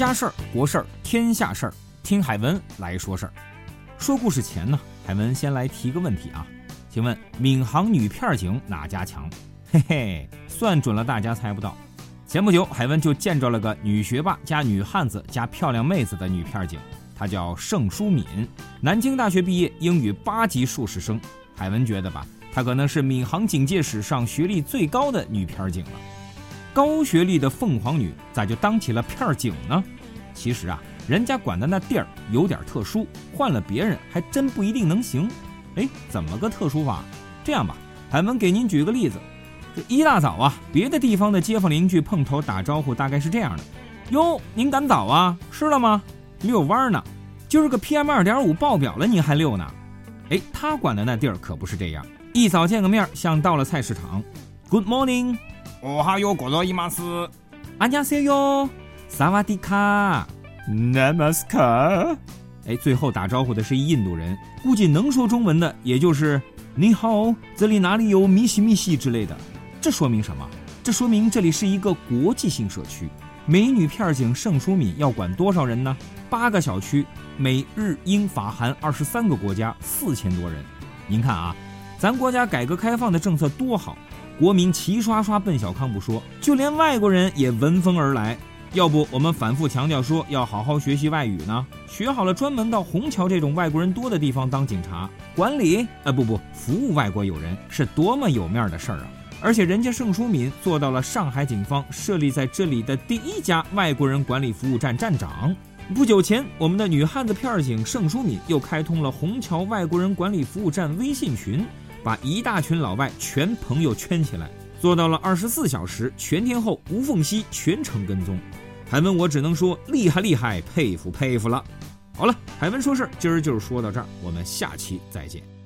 家事儿、国事儿、天下事儿，听海文来说事儿。说故事前呢，海文先来提个问题啊，请问闵行女片警哪家强？嘿嘿，算准了，大家猜不到。前不久，海文就见着了个女学霸加女汉子加漂亮妹子的女片警，她叫盛淑敏，南京大学毕业，英语八级硕士生。海文觉得吧，她可能是闵行警界史上学历最高的女片警了。高学历的凤凰女咋就当起了片警呢？其实啊，人家管的那地儿有点特殊，换了别人还真不一定能行。哎，怎么个特殊法？这样吧，海文给您举个例子。这一大早啊，别的地方的街坊邻居碰头打招呼，大概是这样的：哟，您赶早啊？吃了吗？遛弯呢？今儿个 PM 二点五爆表了，您还遛呢？哎，他管的那地儿可不是这样，一早见个面像到了菜市场。Good morning。我还有过了一码事。安家 say 哟，萨瓦迪卡，Namaskar。哎，最后打招呼的是一印度人，估计能说中文的，也就是你好，这里哪里有米西米西之类的。这说明什么？这说明这里是一个国际性社区。美女片警盛淑敏要管多少人呢？八个小区，美日英法韩二十三个国家，四千多人。您看啊，咱国家改革开放的政策多好。国民齐刷刷奔小康不说，就连外国人也闻风而来。要不我们反复强调说要好好学习外语呢？学好了，专门到虹桥这种外国人多的地方当警察管理？啊不不，服务外国友人是多么有面的事儿啊！而且人家盛淑敏做到了上海警方设立在这里的第一家外国人管理服务站站长。不久前，我们的女汉子片警盛淑敏又开通了虹桥外国人管理服务站微信群。把一大群老外全朋友圈起来，做到了二十四小时全天候无缝隙全程跟踪。海文，我只能说厉害厉害，佩服佩服了。好了，海文说事儿，今儿就说到这儿，我们下期再见。